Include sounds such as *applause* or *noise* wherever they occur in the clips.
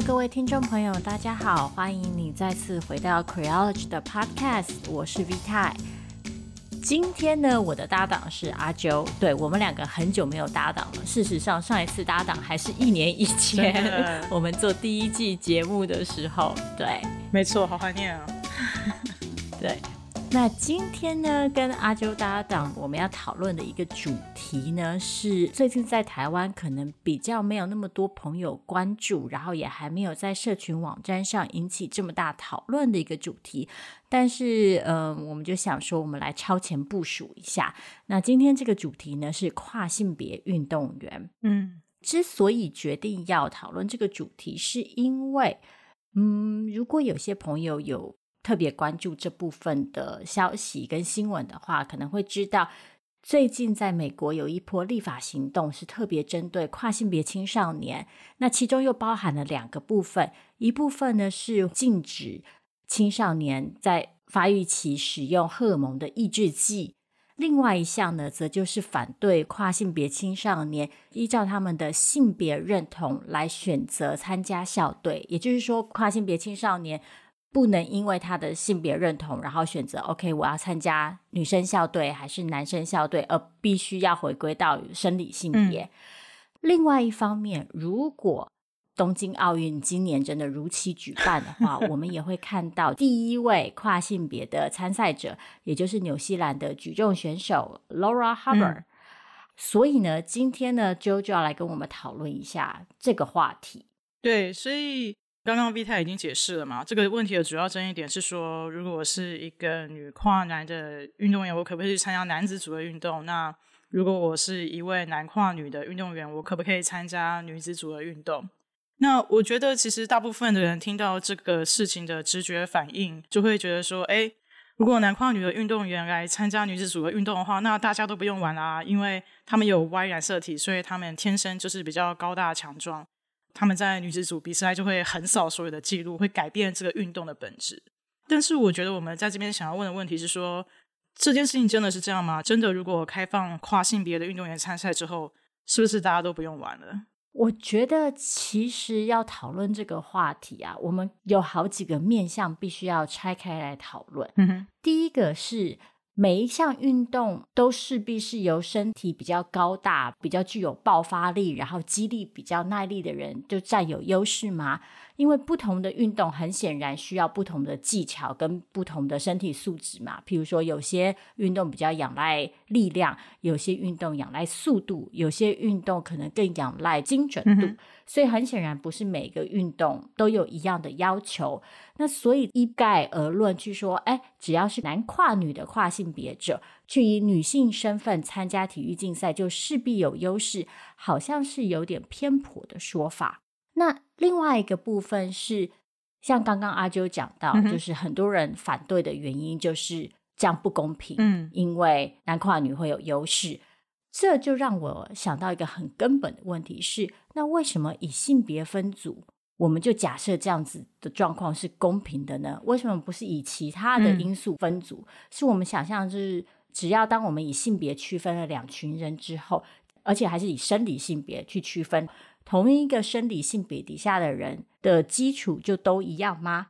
Hello，各位听众朋友，大家好，欢迎你再次回到 Creology 的 Podcast，我是 V 泰。今天呢，我的搭档是阿啾，对，我们两个很久没有搭档了。事实上，上一次搭档还是一年以前，*laughs* 我们做第一季节目的时候，对，没错，好怀念啊，*laughs* 对。那今天呢，跟阿啾搭档，我们要讨论的一个主题呢，是最近在台湾可能比较没有那么多朋友关注，然后也还没有在社群网站上引起这么大讨论的一个主题。但是，嗯、呃，我们就想说，我们来超前部署一下。那今天这个主题呢，是跨性别运动员。嗯，之所以决定要讨论这个主题，是因为，嗯，如果有些朋友有。特别关注这部分的消息跟新闻的话，可能会知道，最近在美国有一波立法行动，是特别针对跨性别青少年。那其中又包含了两个部分，一部分呢是禁止青少年在发育期使用荷尔蒙的抑制剂，另外一项呢，则就是反对跨性别青少年依照他们的性别认同来选择参加校队。也就是说，跨性别青少年。不能因为他的性别认同，然后选择 OK，我要参加女生校队还是男生校队，而必须要回归到生理性别。嗯。另外一方面，如果东京奥运今年真的如期举办的话，我们也会看到第一位跨性别的参赛者，也就是纽西兰的举重选手 Laura。*laughs* 嗯。所以呢，今天呢，Jo 就要来跟我们讨论一下这个话题。对，所以。刚刚 Vita 已经解释了嘛，这个问题的主要争议点是说，如果我是一个女跨男的运动员，我可不可以去参加男子组的运动？那如果我是一位男跨女的运动员，我可不可以参加女子组的运动？那我觉得，其实大部分的人听到这个事情的直觉反应，就会觉得说，诶，如果男跨女的运动员来参加女子组的运动的话，那大家都不用玩啦，因为他们有 Y 染色体，所以他们天生就是比较高大强壮。他们在女子组比赛就会横扫所有的记录，会改变这个运动的本质。但是，我觉得我们在这边想要问的问题是说，这件事情真的是这样吗？真的，如果开放跨性别的运动员参赛之后，是不是大家都不用玩了？我觉得，其实要讨论这个话题啊，我们有好几个面向必须要拆开来讨论。嗯哼，第一个是。每一项运动都势必是由身体比较高大、比较具有爆发力，然后肌力比较耐力的人就占有优势吗？因为不同的运动很显然需要不同的技巧跟不同的身体素质嘛。譬如说，有些运动比较仰赖力量，有些运动仰赖速度，有些运动可能更仰赖精准度。嗯、所以很显然，不是每个运动都有一样的要求。那所以一概而论去说，哎，只要是男跨女的跨性别者去以女性身份参加体育竞赛，就势必有优势，好像是有点偏颇的说法。那另外一个部分是，像刚刚阿啾讲到，嗯、就是很多人反对的原因就是这样不公平，嗯，因为男跨女会有优势，这就让我想到一个很根本的问题是：那为什么以性别分组，我们就假设这样子的状况是公平的呢？为什么不是以其他的因素分组？嗯、是我们想象就是，只要当我们以性别区分了两群人之后，而且还是以生理性别去区分。同一个生理性别底下的人的基础就都一样吗？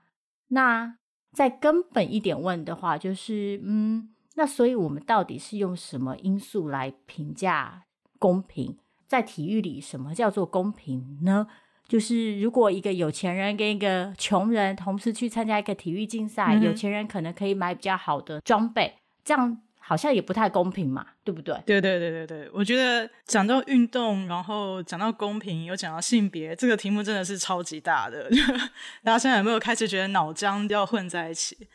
那再根本一点问的话，就是嗯，那所以我们到底是用什么因素来评价公平？在体育里，什么叫做公平呢？就是如果一个有钱人跟一个穷人同时去参加一个体育竞赛，嗯、有钱人可能可以买比较好的装备，这样。好像也不太公平嘛，对不对？对对对对对，我觉得讲到运动，然后讲到公平，又讲到性别，这个题目真的是超级大的。*laughs* 大家现在有没有开始觉得脑浆要混在一起？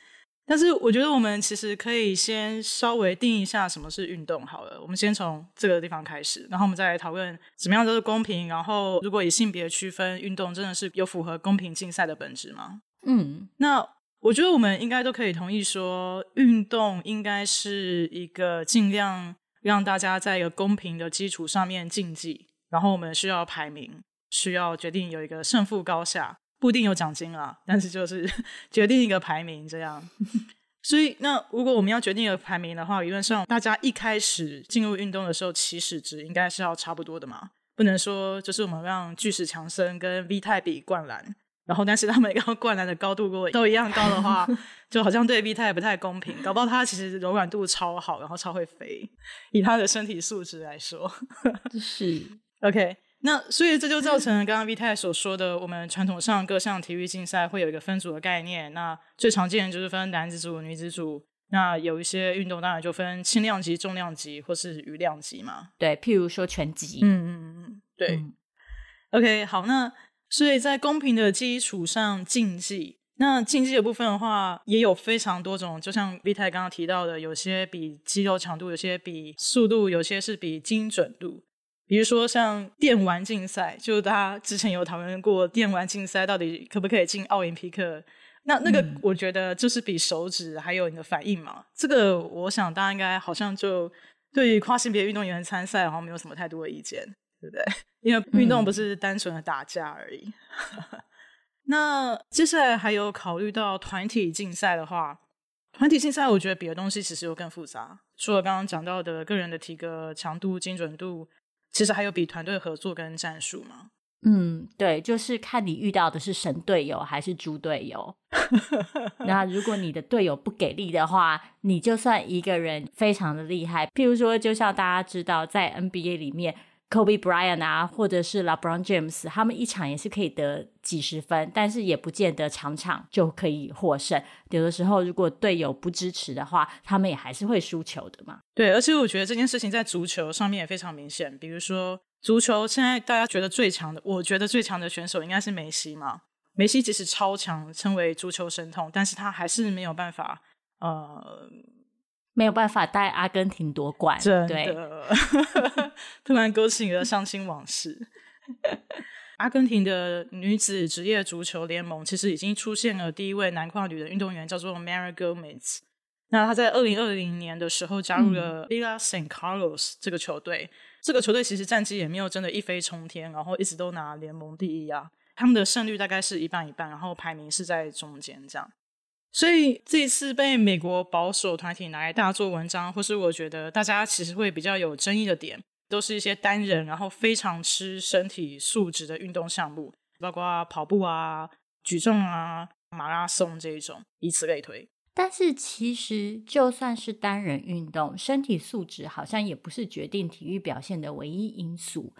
但是我觉得我们其实可以先稍微定一下什么是运动好了。我们先从这个地方开始，然后我们再来讨论怎么样都是公平。然后如果以性别区分，运动真的是有符合公平竞赛的本质吗？嗯，那。我觉得我们应该都可以同意说，运动应该是一个尽量让大家在一个公平的基础上面竞技，然后我们需要排名，需要决定有一个胜负高下，不一定有奖金啦，但是就是 *laughs* 决定一个排名这样。*laughs* 所以，那如果我们要决定一个排名的话，理论上大家一开始进入运动的时候，起始值应该是要差不多的嘛，不能说就是我们让巨石强森跟 V 泰比灌篮。然后但是他们要灌篮的高度跟我都一样高的话，*laughs* 就好像对 V 太不太公平。搞不好他其实柔软度超好，然后超会飞，以他的身体素质来说，是 *laughs* OK。那所以这就造成了刚刚 V 太所说的，我们传统上各项体育竞赛会有一个分组的概念。那最常见的就是分男子组、女子组。那有一些运动当然就分轻量级、重量级或是余量级嘛。对，譬如说拳击。嗯嗯嗯，对。嗯、OK，好，那所以在公平的基础上竞技，那竞技的部分的话，也有非常多种。就像 V 太刚刚提到的，有些比肌肉强度，有些比速度，有些是比精准度。比如说像电玩竞赛，就大家之前有讨论过，电玩竞赛到底可不可以进奥林匹克？那那个我觉得就是比手指还有你的反应嘛，嗯、这个我想大家应该好像就对于跨性别运动员参赛好像没有什么太多的意见，对不对？*laughs* 因为运动不是单纯的打架而已。嗯、*laughs* 那接下来还有考虑到团体竞赛的话，团体竞赛我觉得比的东西其实又更复杂，除了刚刚讲到的个人的体格强度、精准度，其实还有比团队合作跟战术嘛。嗯，对，就是看你遇到的是神队友还是猪队友。*laughs* 那如果你的队友不给力的话，你就算一个人非常的厉害，譬如说，就像大家知道，在 NBA 里面，Kobe Bryant 啊，或者是 LeBron James，他们一场也是可以得几十分，但是也不见得场场就可以获胜。有的时候，如果队友不支持的话，他们也还是会输球的嘛。对，而且我觉得这件事情在足球上面也非常明显，比如说。足球现在大家觉得最强的，我觉得最强的选手应该是梅西嘛。梅西即使超强，称为足球神童，但是他还是没有办法，呃，没有办法带阿根廷夺冠。真的，对 *laughs* 突然勾起了伤心往事。*laughs* 阿根廷的女子职业足球联盟其实已经出现了第一位男跨女的运动员，叫做 Mary Gomez。那她在二零二零年的时候加入了 Villa San Carlos 这个球队。嗯这个球队其实战绩也没有真的一飞冲天，然后一直都拿联盟第一啊。他们的胜率大概是一半一半，然后排名是在中间这样。所以这次被美国保守团体拿来大做文章，或是我觉得大家其实会比较有争议的点，都是一些单人然后非常吃身体素质的运动项目，包括跑步啊、举重啊、马拉松这一种，以此类推。但是其实，就算是单人运动，身体素质好像也不是决定体育表现的唯一因素。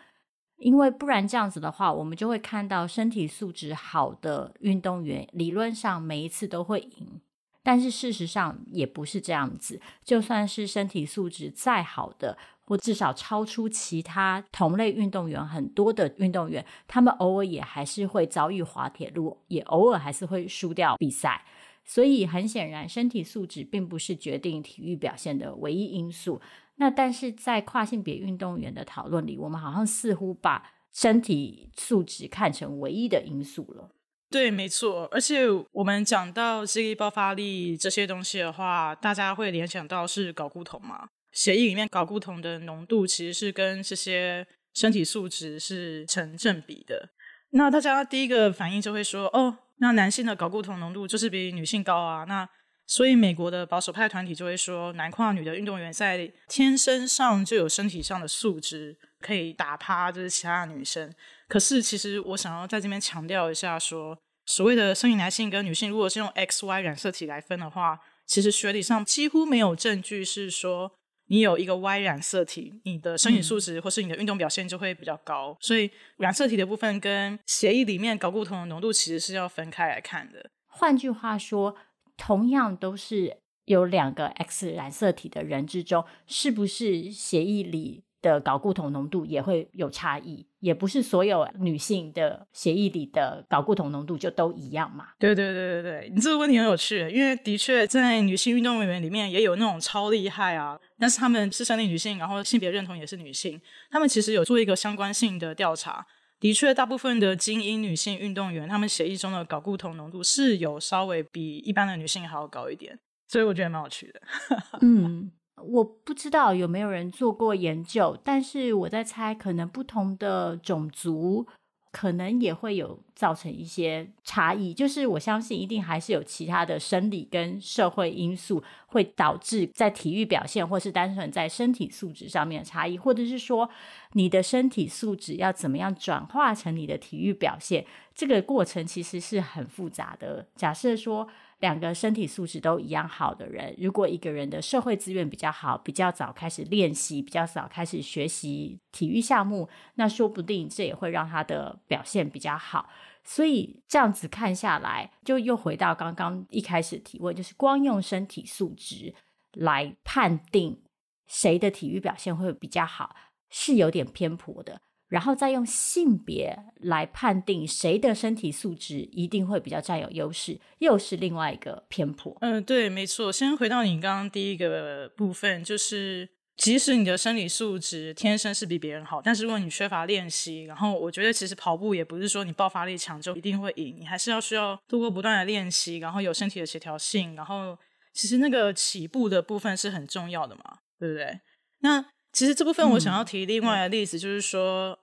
因为不然这样子的话，我们就会看到身体素质好的运动员，理论上每一次都会赢。但是事实上也不是这样子。就算是身体素质再好的，或至少超出其他同类运动员很多的运动员，他们偶尔也还是会遭遇滑铁卢，也偶尔还是会输掉比赛。所以很显然，身体素质并不是决定体育表现的唯一因素。那但是在跨性别运动员的讨论里，我们好像似乎把身体素质看成唯一的因素了。对，没错。而且我们讲到肌力、爆发力这些东西的话，大家会联想到是睾固酮嘛？血液里面睾固酮的浓度其实是跟这些身体素质是成正比的。那大家第一个反应就会说：“哦。”那男性的睾固酮浓度就是比女性高啊，那所以美国的保守派团体就会说，男跨女的运动员在天生上就有身体上的素质，可以打趴就是其他的女生。可是其实我想要在这边强调一下说，说所谓的生理男性跟女性，如果是用 X Y 染色体来分的话，其实学理上几乎没有证据是说。你有一个 Y 染色体，你的身体素质或是你的运动表现就会比较高。嗯、所以染色体的部分跟血液里面睾固酮的浓度其实是要分开来看的。换句话说，同样都是有两个 X 染色体的人之中，是不是血液里的睾固酮浓度也会有差异，也不是所有女性的血液里的睾固酮浓度就都一样嘛？对对对对对，你这个问题很有趣，因为的确在女性运动员里面也有那种超厉害啊，但是她们是生理女性，然后性别认同也是女性，她们其实有做一个相关性的调查，的确大部分的精英女性运动员，她们血液中的睾固酮浓度是有稍微比一般的女性还要高一点，所以我觉得蛮有趣的。*laughs* 嗯。我不知道有没有人做过研究，但是我在猜，可能不同的种族可能也会有造成一些差异。就是我相信，一定还是有其他的生理跟社会因素会导致在体育表现，或是单纯在身体素质上面的差异，或者是说你的身体素质要怎么样转化成你的体育表现，这个过程其实是很复杂的。假设说，两个身体素质都一样好的人，如果一个人的社会资源比较好，比较早开始练习，比较早开始学习体育项目，那说不定这也会让他的表现比较好。所以这样子看下来，就又回到刚刚一开始提问，就是光用身体素质来判定谁的体育表现会比较好，是有点偏颇的。然后再用性别来判定谁的身体素质一定会比较占有优势，又是另外一个偏颇。嗯，对，没错。先回到你刚刚第一个部分，就是即使你的身体素质天生是比别人好，但是如果你缺乏练习，然后我觉得其实跑步也不是说你爆发力强就一定会赢，你还是要需要通过不断的练习，然后有身体的协调性，然后其实那个起步的部分是很重要的嘛，对不对？那其实这部分我想要提另外的例子，就是说，嗯、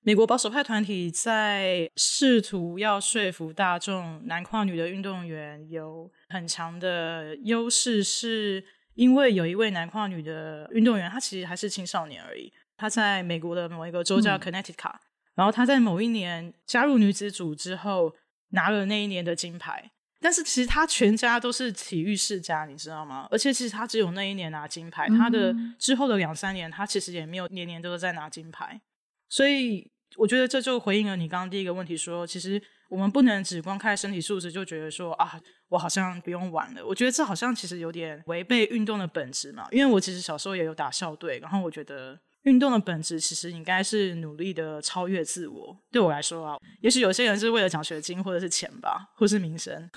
美国保守派团体在试图要说服大众，男跨女的运动员有很强的优势，是因为有一位男跨女的运动员，他其实还是青少年而已。他在美国的某一个州叫 Connecticut，、嗯、然后他在某一年加入女子组之后，拿了那一年的金牌。但是其实他全家都是体育世家，你知道吗？而且其实他只有那一年拿金牌，他的之后的两三年，他其实也没有年年都是在拿金牌。所以我觉得这就回应了你刚刚第一个问题说，说其实我们不能只光看身体素质就觉得说啊，我好像不用玩了。我觉得这好像其实有点违背运动的本质嘛。因为我其实小时候也有打校队，然后我觉得。运动的本质其实应该是努力的超越自我。对我来说啊，也许有些人是为了奖学金，或者是钱吧，或是名声。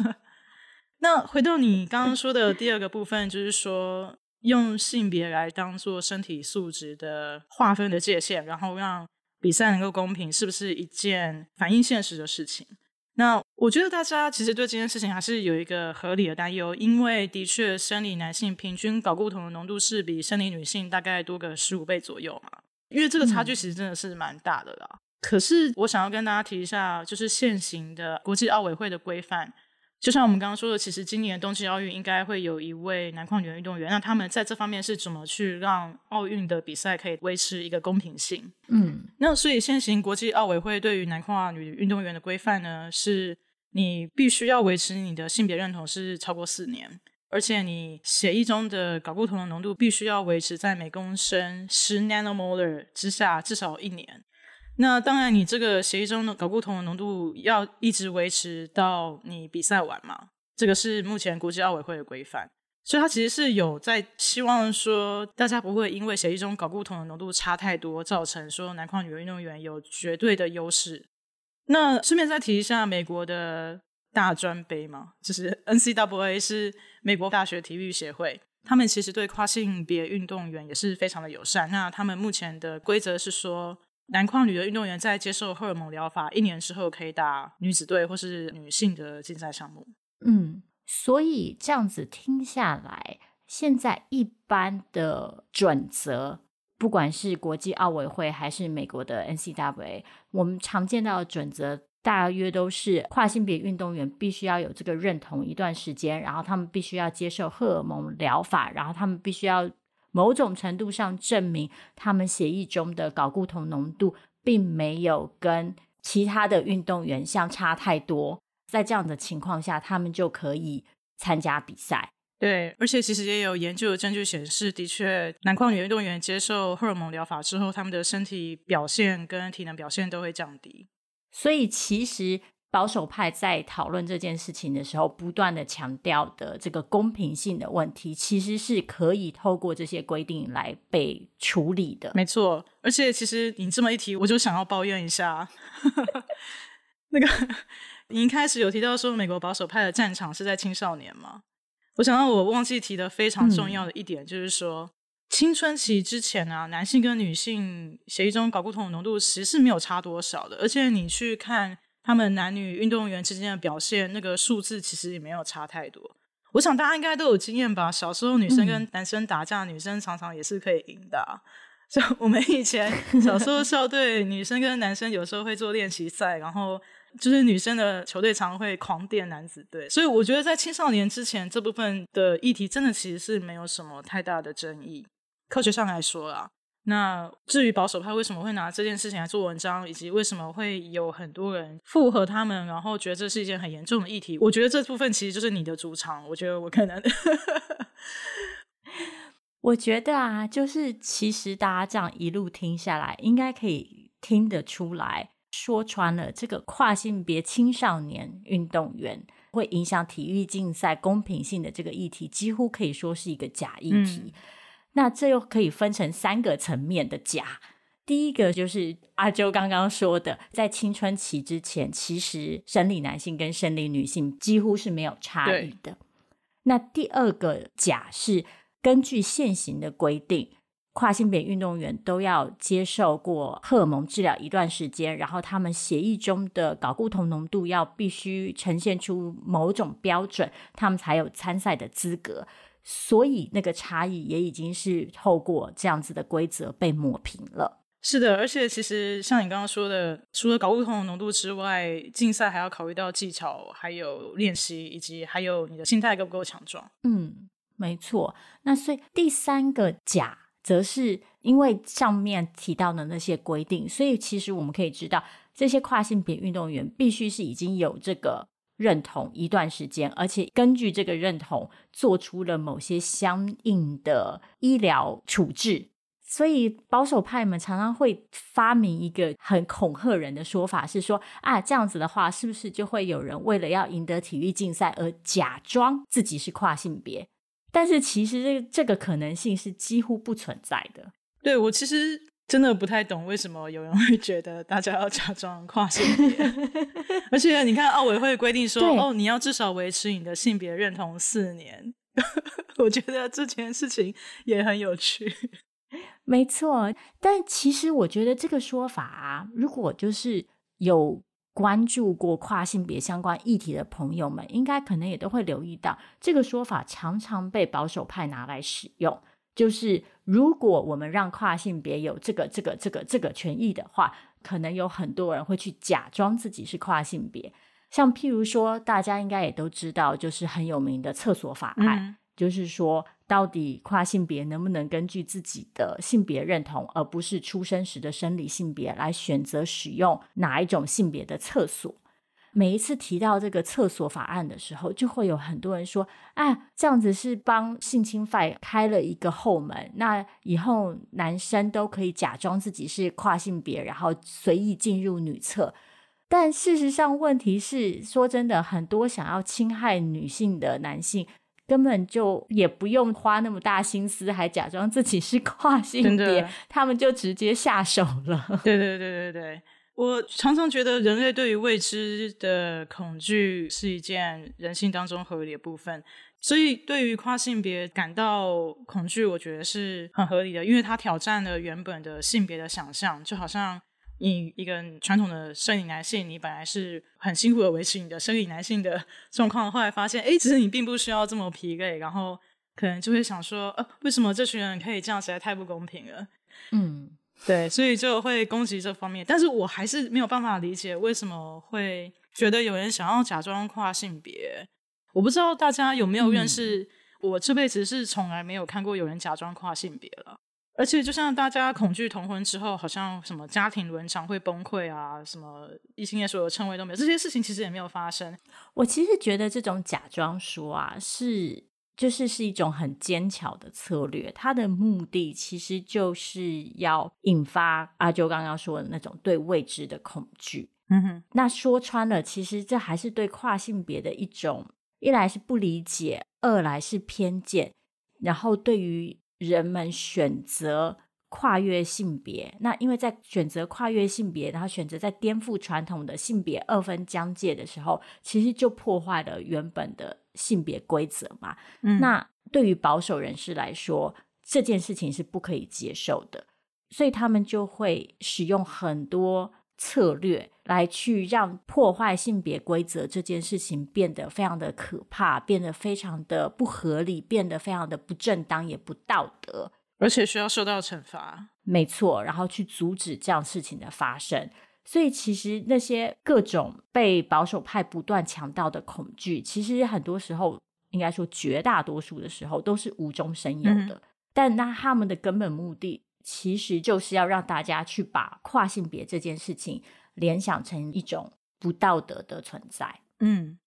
*laughs* 那回到你刚刚说的第二个部分，就是说用性别来当做身体素质的划分的界限，然后让比赛能够公平，是不是一件反映现实的事情？那我觉得大家其实对这件事情还是有一个合理的担忧，因为的确生理男性平均睾固酮的浓度是比生理女性大概多个十五倍左右嘛，因为这个差距其实真的是蛮大的啦。嗯、可是我想要跟大家提一下，就是现行的国际奥委会的规范。就像我们刚刚说的，其实今年冬季奥运应该会有一位男跨女的运动员。那他们在这方面是怎么去让奥运的比赛可以维持一个公平性？嗯，那所以现行国际奥委会对于男跨女运动员的规范呢，是你必须要维持你的性别认同是超过四年，而且你血液中的睾固酮的浓度必须要维持在每公升十 nanomolar 之下至少一年。那当然，你这个血液中的睾固酮的浓度要一直维持到你比赛完嘛？这个是目前国际奥委会的规范，所以它其实是有在希望说，大家不会因为血液中睾固酮的浓度差太多，造成说男跨女运动员有绝对的优势。那顺便再提一下，美国的大专杯嘛，就是 NCAA 是美国大学体育协会，他们其实对跨性别运动员也是非常的友善。那他们目前的规则是说。男跨女的运动员在接受荷尔蒙疗法一年之后，可以打女子队或是女性的竞赛项目。嗯，所以这样子听下来，现在一般的准则，不管是国际奥委会还是美国的 N C W A，我们常见到的准则大约都是跨性别运动员必须要有这个认同一段时间，然后他们必须要接受荷尔蒙疗法，然后他们必须要。某种程度上证明他们血液中的睾固酮浓度并没有跟其他的运动员相差太多，在这样的情况下，他们就可以参加比赛。对，而且其实也有研究的证据显示，的确，男矿女运动员接受荷尔蒙疗法之后，他们的身体表现跟体能表现都会降低。所以其实。保守派在讨论这件事情的时候，不断的强调的这个公平性的问题，其实是可以透过这些规定来被处理的。没错，而且其实你这么一提，我就想要抱怨一下，*laughs* 那个你一开始有提到说美国保守派的战场是在青少年吗？我想到我忘记提的非常重要的一点，嗯、就是说青春期之前啊，男性跟女性血液中睾固酮的浓度其实是没有差多少的，而且你去看。他们男女运动员之间的表现，那个数字其实也没有差太多。我想大家应该都有经验吧？小时候女生跟男生打架，嗯、女生常常也是可以赢的啊。像我们以前小时候校队，女生跟男生有时候会做练习赛，然后就是女生的球队常会狂电男子队，所以我觉得在青少年之前这部分的议题，真的其实是没有什么太大的争议。科学上来说啊。那至于保守派为什么会拿这件事情来做文章，以及为什么会有很多人附和他们，然后觉得这是一件很严重的议题，我觉得这部分其实就是你的主场。我觉得我可能，*laughs* 我觉得啊，就是其实大家这样一路听下来，应该可以听得出来，说穿了这个跨性别青少年运动员会影响体育竞赛公平性的这个议题，几乎可以说是一个假议题。嗯那这又可以分成三个层面的假。第一个就是阿周刚刚说的，在青春期之前，其实生理男性跟生理女性几乎是没有差异的。那第二个假是根据现行的规定，跨性别运动员都要接受过荷尔蒙治疗一段时间，然后他们血液中的睾固酮浓度要必须呈现出某种标准，他们才有参赛的资格。所以那个差异也已经是透过这样子的规则被抹平了。是的，而且其实像你刚刚说的，除了搞不同的浓度之外，竞赛还要考虑到技巧，还有练习，以及还有你的心态够不够强壮。嗯，没错。那所以第三个假，则是因为上面提到的那些规定，所以其实我们可以知道，这些跨性别运动员必须是已经有这个。认同一段时间，而且根据这个认同做出了某些相应的医疗处置，所以保守派们常常会发明一个很恐吓人的说法，是说啊，这样子的话，是不是就会有人为了要赢得体育竞赛而假装自己是跨性别？但是其实这这个可能性是几乎不存在的。对，我其实。真的不太懂为什么有人会觉得大家要假装跨性别，*laughs* 而且你看奥委会规定说，哦，你要至少维持你的性别认同四年。*laughs* 我觉得这件事情也很有趣。没错，但其实我觉得这个说法啊，如果就是有关注过跨性别相关议题的朋友们，应该可能也都会留意到，这个说法常常被保守派拿来使用。就是如果我们让跨性别有这个、这个、这个、这个权益的话，可能有很多人会去假装自己是跨性别。像譬如说，大家应该也都知道，就是很有名的厕所法案，嗯、就是说，到底跨性别能不能根据自己的性别认同，而不是出生时的生理性别，来选择使用哪一种性别的厕所？每一次提到这个厕所法案的时候，就会有很多人说：“啊，这样子是帮性侵犯开了一个后门，那以后男生都可以假装自己是跨性别，然后随意进入女厕。”但事实上，问题是，说真的，很多想要侵害女性的男性，根本就也不用花那么大心思，还假装自己是跨性别，他们就直接下手了。对对对对对。我常常觉得人类对于未知的恐惧是一件人性当中合理的部分，所以对于跨性别感到恐惧，我觉得是很合理的，因为它挑战了原本的性别的想象，就好像你一个传统的生理男性，你本来是很辛苦的维持你的生理男性的 *laughs* 状况，后来发现，哎，其实你并不需要这么疲累，然后可能就会想说，呃，为什么这群人可以这样，实在太不公平了，嗯。对，所以就会攻击这方面，但是我还是没有办法理解为什么会觉得有人想要假装跨性别。我不知道大家有没有认识，嗯、我这辈子是从来没有看过有人假装跨性别了。而且就像大家恐惧同婚之后，好像什么家庭伦常会崩溃啊，什么异性恋所有称谓都没有，这些事情其实也没有发生。我其实觉得这种假装说啊是。就是是一种很奸巧的策略，它的目的其实就是要引发阿啾刚刚说的那种对未知的恐惧。嗯哼，那说穿了，其实这还是对跨性别的一种，一来是不理解，二来是偏见，然后对于人们选择跨越性别，那因为在选择跨越性别，然后选择在颠覆传统的性别二分疆界的时候，其实就破坏了原本的。性别规则嘛，嗯，那对于保守人士来说，这件事情是不可以接受的，所以他们就会使用很多策略来去让破坏性别规则这件事情变得非常的可怕，变得非常的不合理，变得非常的不正当也不道德，而且需要受到惩罚。没错，然后去阻止这样事情的发生。所以，其实那些各种被保守派不断强调的恐惧，其实很多时候，应该说绝大多数的时候，都是无中生有的。嗯、但那他们的根本目的，其实就是要让大家去把跨性别这件事情联想成一种不道德的存在。嗯，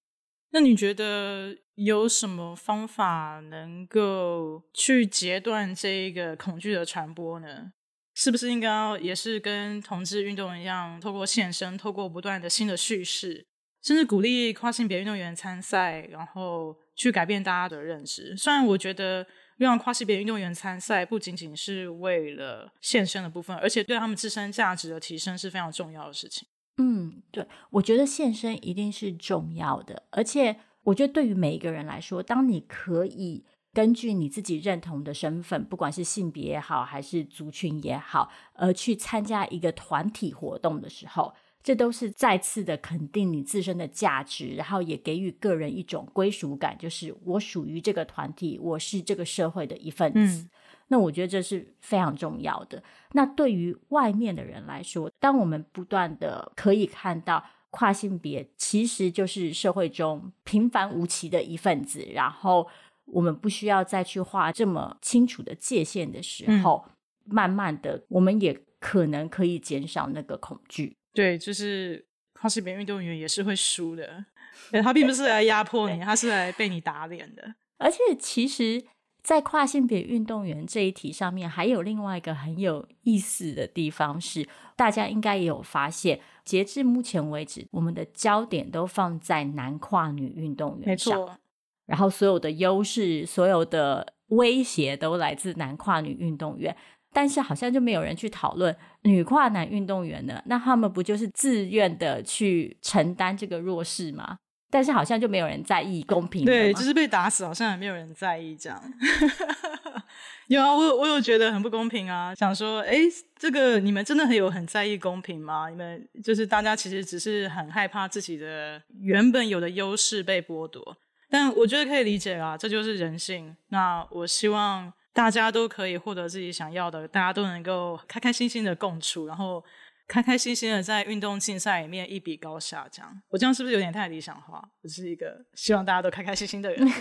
那你觉得有什么方法能够去截断这一个恐惧的传播呢？是不是应该也是跟同志运动一样，透过现身，透过不断的新的叙事，甚至鼓励跨性别运动员参赛，然后去改变大家的认知？虽然我觉得让跨性别运动员参赛不仅仅是为了现身的部分，而且对他们自身价值的提升是非常重要的事情。嗯，对，我觉得献身一定是重要的，而且我觉得对于每一个人来说，当你可以。根据你自己认同的身份，不管是性别也好，还是族群也好，而去参加一个团体活动的时候，这都是再次的肯定你自身的价值，然后也给予个人一种归属感，就是我属于这个团体，我是这个社会的一份子。嗯。那我觉得这是非常重要的。那对于外面的人来说，当我们不断的可以看到跨性别其实就是社会中平凡无奇的一份子，然后。我们不需要再去画这么清楚的界限的时候，嗯、慢慢的，我们也可能可以减少那个恐惧。对，就是跨性别运动员也是会输的，*laughs* 他并不是来压迫你，他是来被你打脸的。而且，其实，在跨性别运动员这一题上面，还有另外一个很有意思的地方是，大家应该也有发现，截至目前为止，我们的焦点都放在男跨女运动员上。然后所有的优势、所有的威胁都来自男跨女运动员，但是好像就没有人去讨论女跨男运动员呢？那他们不就是自愿的去承担这个弱势吗？但是好像就没有人在意公平。对，就是被打死，好像也没有人在意这样。*laughs* 有啊，我我有觉得很不公平啊，想说，哎，这个你们真的很有很在意公平吗？你们就是大家其实只是很害怕自己的原本有的优势被剥夺。但我觉得可以理解啦，这就是人性。那我希望大家都可以获得自己想要的，大家都能够开开心心的共处，然后开开心心的在运动竞赛里面一比高下。这样，我这样是不是有点太理想化？我是一个希望大家都开开心心的人。*laughs*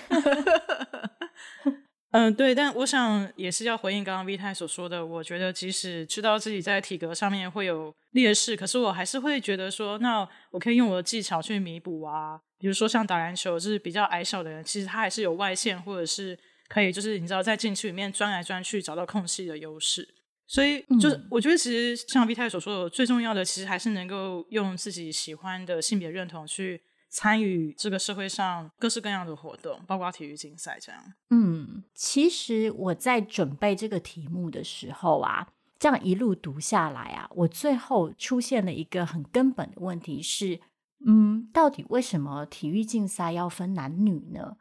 嗯，对，但我想也是要回应刚刚 V 太所说的。我觉得即使知道自己在体格上面会有劣势，可是我还是会觉得说，那我可以用我的技巧去弥补啊。比如说像打篮球，就是比较矮小的人，其实他还是有外线，或者是可以，就是你知道在禁区里面钻来钻去找到空隙的优势。所以，就是我觉得其实像 V 太所说的，最重要的其实还是能够用自己喜欢的性别认同去。参与这个社会上各式各样的活动，包括体育竞赛这样。嗯，其实我在准备这个题目的时候啊，这样一路读下来啊，我最后出现了一个很根本的问题是，嗯，到底为什么体育竞赛要分男女呢？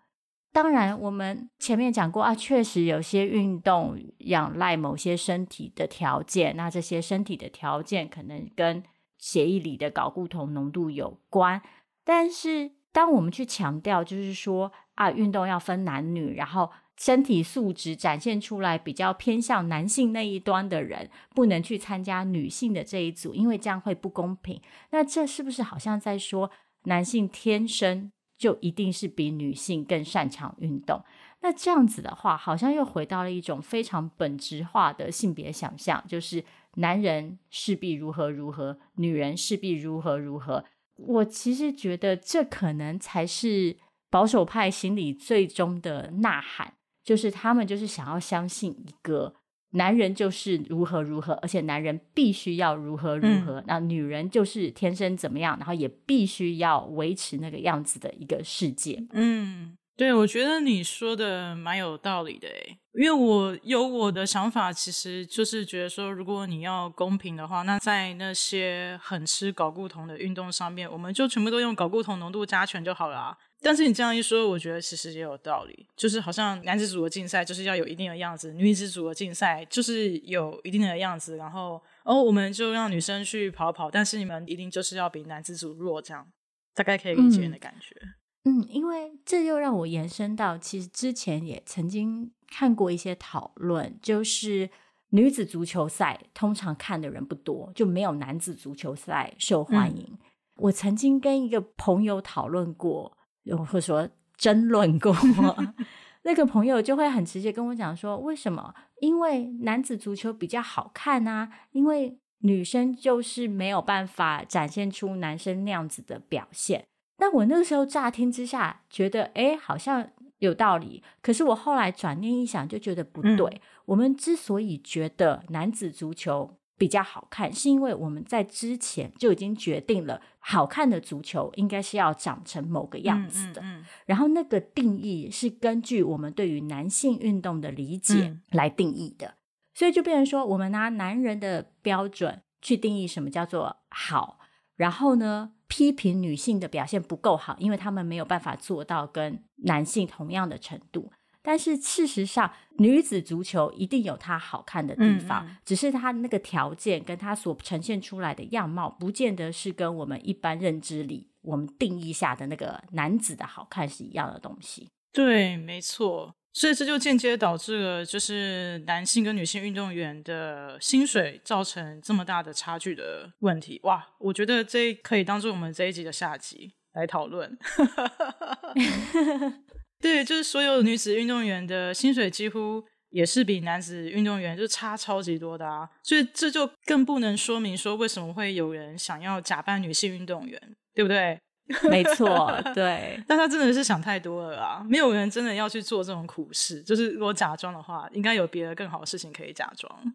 当然，我们前面讲过啊，确实有些运动仰赖某些身体的条件，那这些身体的条件可能跟血液里的睾固酮浓度有关。但是，当我们去强调，就是说啊，运动要分男女，然后身体素质展现出来比较偏向男性那一端的人，不能去参加女性的这一组，因为这样会不公平。那这是不是好像在说，男性天生就一定是比女性更擅长运动？那这样子的话，好像又回到了一种非常本质化的性别想象，就是男人势必如何如何，女人势必如何如何。我其实觉得这可能才是保守派心里最终的呐喊，就是他们就是想要相信一个男人就是如何如何，而且男人必须要如何如何，那、嗯、女人就是天生怎么样，然后也必须要维持那个样子的一个世界。嗯。对，我觉得你说的蛮有道理的诶，因为我有我的想法，其实就是觉得说，如果你要公平的话，那在那些很吃睾固酮的运动上面，我们就全部都用睾固酮浓度加权就好了啊。但是你这样一说，我觉得其实也有道理，就是好像男子组的竞赛就是要有一定的样子，女子组的竞赛就是有一定的样子，然后哦，我们就让女生去跑跑，但是你们一定就是要比男子组弱，这样大概可以理解的感觉。嗯嗯，因为这又让我延伸到，其实之前也曾经看过一些讨论，就是女子足球赛通常看的人不多，就没有男子足球赛受欢迎。嗯、我曾经跟一个朋友讨论过，或者说争论过，*laughs* 那个朋友就会很直接跟我讲说：“为什么？因为男子足球比较好看啊，因为女生就是没有办法展现出男生那样子的表现。”但我那个时候乍听之下觉得，哎，好像。有道理，可是我后来转念一想，就觉得不对。嗯、我们之所以觉得男子足球比较好看，是因为我们在之前就已经决定了，好看的足球应该是要长成某个样子的。嗯嗯嗯、然后那个定义是根据我们对于男性运动的理解来定义的，嗯、所以就变成说，我们拿男人的标准去定义什么叫做好，然后呢，批评女性的表现不够好，因为他们没有办法做到跟男性同样的程度。但是事实上，女子足球一定有它好看的地方，嗯嗯，只是它那个条件跟它所呈现出来的样貌，不见得是跟我们一般认知里我们定义下的那个男子的好看是一样的东西。对，没错。所以这就间接导致了，就是男性跟女性运动员的薪水造成这么大的差距的问题。哇，我觉得这可以当做我们这一集的下集来讨论。*laughs* 对，就是所有女子运动员的薪水几乎也是比男子运动员就差超级多的啊，所以这就更不能说明说为什么会有人想要假扮女性运动员，对不对？*laughs* 没错，对，但他真的是想太多了啊！没有人真的要去做这种苦事。就是如果假装的话，应该有别的更好的事情可以假装。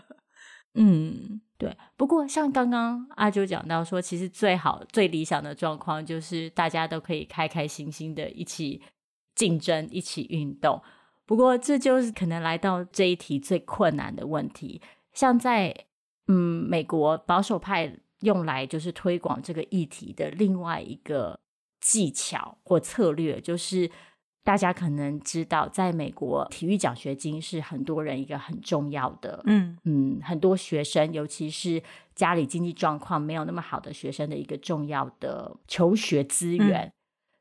*laughs* 嗯，对。不过像刚刚阿啾讲到说，其实最好、最理想的状况就是大家都可以开开心心的一起竞争、一起运动。不过这就是可能来到这一题最困难的问题。像在嗯美国保守派。用来就是推广这个议题的另外一个技巧或策略，就是大家可能知道，在美国体育奖学金是很多人一个很重要的，嗯嗯，很多学生，尤其是家里经济状况没有那么好的学生的一个重要的求学资源，嗯、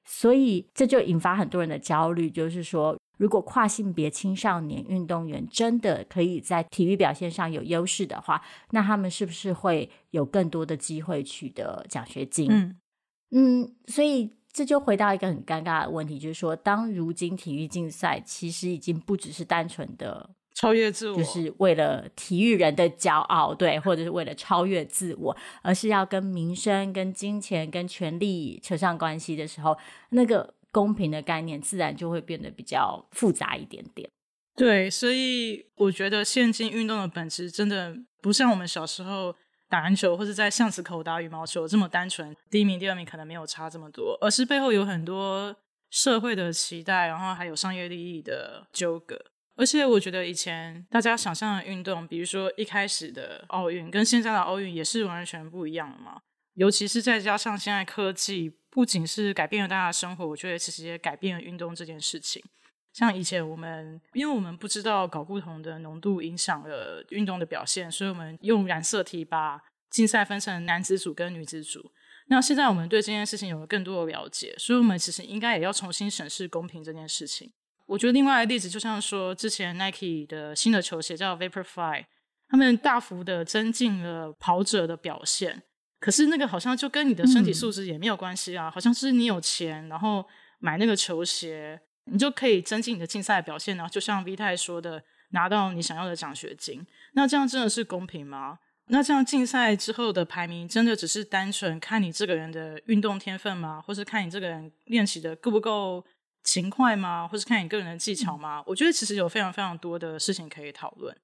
所以这就引发很多人的焦虑，就是说。如果跨性别青少年运动员真的可以在体育表现上有优势的话，那他们是不是会有更多的机会取得奖学金？嗯嗯，所以这就回到一个很尴尬的问题，就是说，当如今体育竞赛其实已经不只是单纯的超越自我，就是为了体育人的骄傲，对，或者是为了超越自我，而是要跟名声、跟金钱、跟权力扯上关系的时候，那个。公平的概念自然就会变得比较复杂一点点。对，所以我觉得现今运动的本质真的不像我们小时候打篮球或者在巷子口打羽毛球这么单纯，第一名、第二名可能没有差这么多，而是背后有很多社会的期待，然后还有商业利益的纠葛。而且我觉得以前大家想象的运动，比如说一开始的奥运，跟现在的奥运也是完全不一样嘛。尤其是再加上现在科技。不仅是改变了大家的生活，我觉得其实也改变了运动这件事情。像以前我们，因为我们不知道睾固酮的浓度影响了运动的表现，所以我们用染色体把竞赛分成男子组跟女子组。那现在我们对这件事情有了更多的了解，所以我们其实应该也要重新审视公平这件事情。我觉得另外一个例子，就像说之前 Nike 的新的球鞋叫 Vaporfly，他们大幅的增进了跑者的表现。可是那个好像就跟你的身体素质也没有关系啊，嗯、好像是你有钱，然后买那个球鞋，你就可以增进你的竞赛表现，然后就像 V 太说的，拿到你想要的奖学金。那这样真的是公平吗？那这样竞赛之后的排名，真的只是单纯看你这个人的运动天分吗？或是看你这个人练习的够不够勤快吗？或是看你个人的技巧吗？嗯、我觉得其实有非常非常多的事情可以讨论。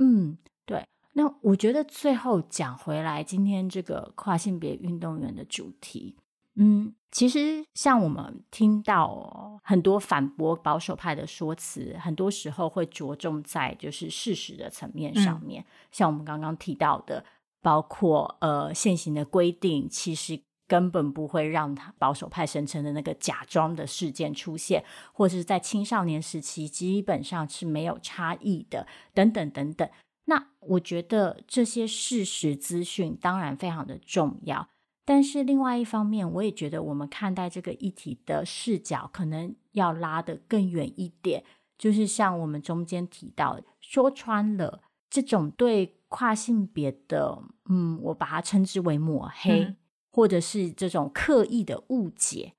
嗯，对。那我觉得最后讲回来，今天这个跨性别运动员的主题，嗯，其实像我们听到很多反驳保守派的说辞，很多时候会着重在就是事实的层面上面。嗯、像我们刚刚提到的，包括呃现行的规定，其实根本不会让他保守派声称的那个假装的事件出现，或者是在青少年时期基本上是没有差异的，等等等等。那我觉得这些事实资讯当然非常的重要，但是另外一方面，我也觉得我们看待这个议题的视角可能要拉得更远一点。就是像我们中间提到，说穿了，这种对跨性别的，嗯，我把它称之为抹黑，或者是这种刻意的误解，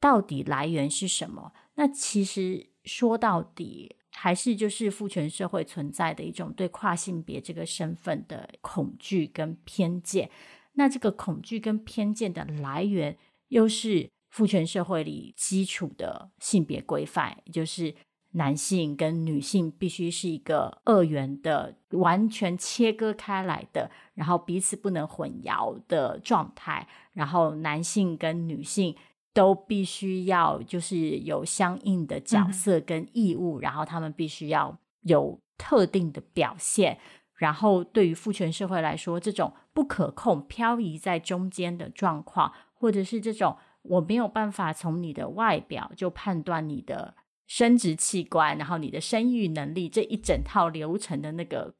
到底来源是什么？那其实说到底，还是就是父权社会存在的一种对跨性别这个身份的恐惧跟偏见。那这个恐惧跟偏见的来源，又是父权社会里基础的性别规范，也就是男性跟女性必须是一个二元的、完全切割开来的，然后彼此不能混淆的状态。然后男性跟女性。都必须要就是有相应的角色跟义务，嗯、然后他们必须要有特定的表现。然后对于父权社会来说，这种不可控、漂移在中间的状况，或者是这种我没有办法从你的外表就判断你的生殖器官，然后你的生育能力这一整套流程的那个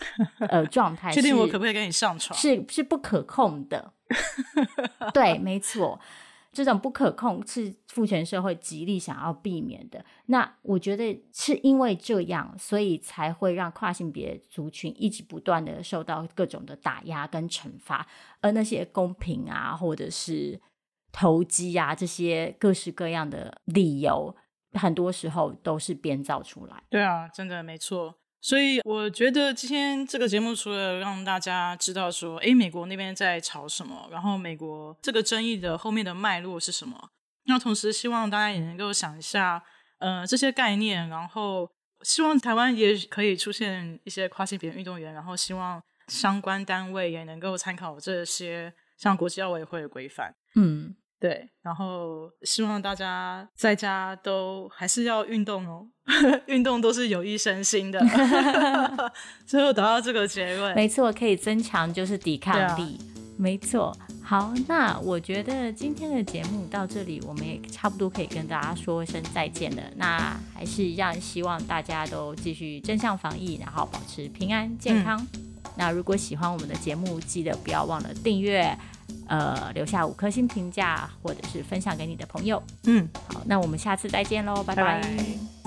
呃状态，确定我可不可以跟你上床？是是不可控的。*laughs* 对，没错。这种不可控是父权社会极力想要避免的。那我觉得是因为这样，所以才会让跨性别族群一直不断的受到各种的打压跟惩罚，而那些公平啊，或者是投机啊，这些各式各样的理由，很多时候都是编造出来。对啊，真的没错。所以我觉得今天这个节目除了让大家知道说，诶，美国那边在吵什么，然后美国这个争议的后面的脉络是什么，那同时希望大家也能够想一下，呃，这些概念，然后希望台湾也可以出现一些跨性别运动员，然后希望相关单位也能够参考这些像国际奥委会的规范，嗯。对，然后希望大家在家都还是要运动哦，*laughs* 运动都是有益身心的。*laughs* 最后得到这个结论，没错，可以增强就是抵抗力，啊、没错。好，那我觉得今天的节目到这里，我们也差不多可以跟大家说一声再见了。那还是一样，希望大家都继续正向防疫，然后保持平安健康。嗯、那如果喜欢我们的节目，记得不要忘了订阅。呃，留下五颗星评价，或者是分享给你的朋友。嗯，好，那我们下次再见喽，拜拜。拜拜。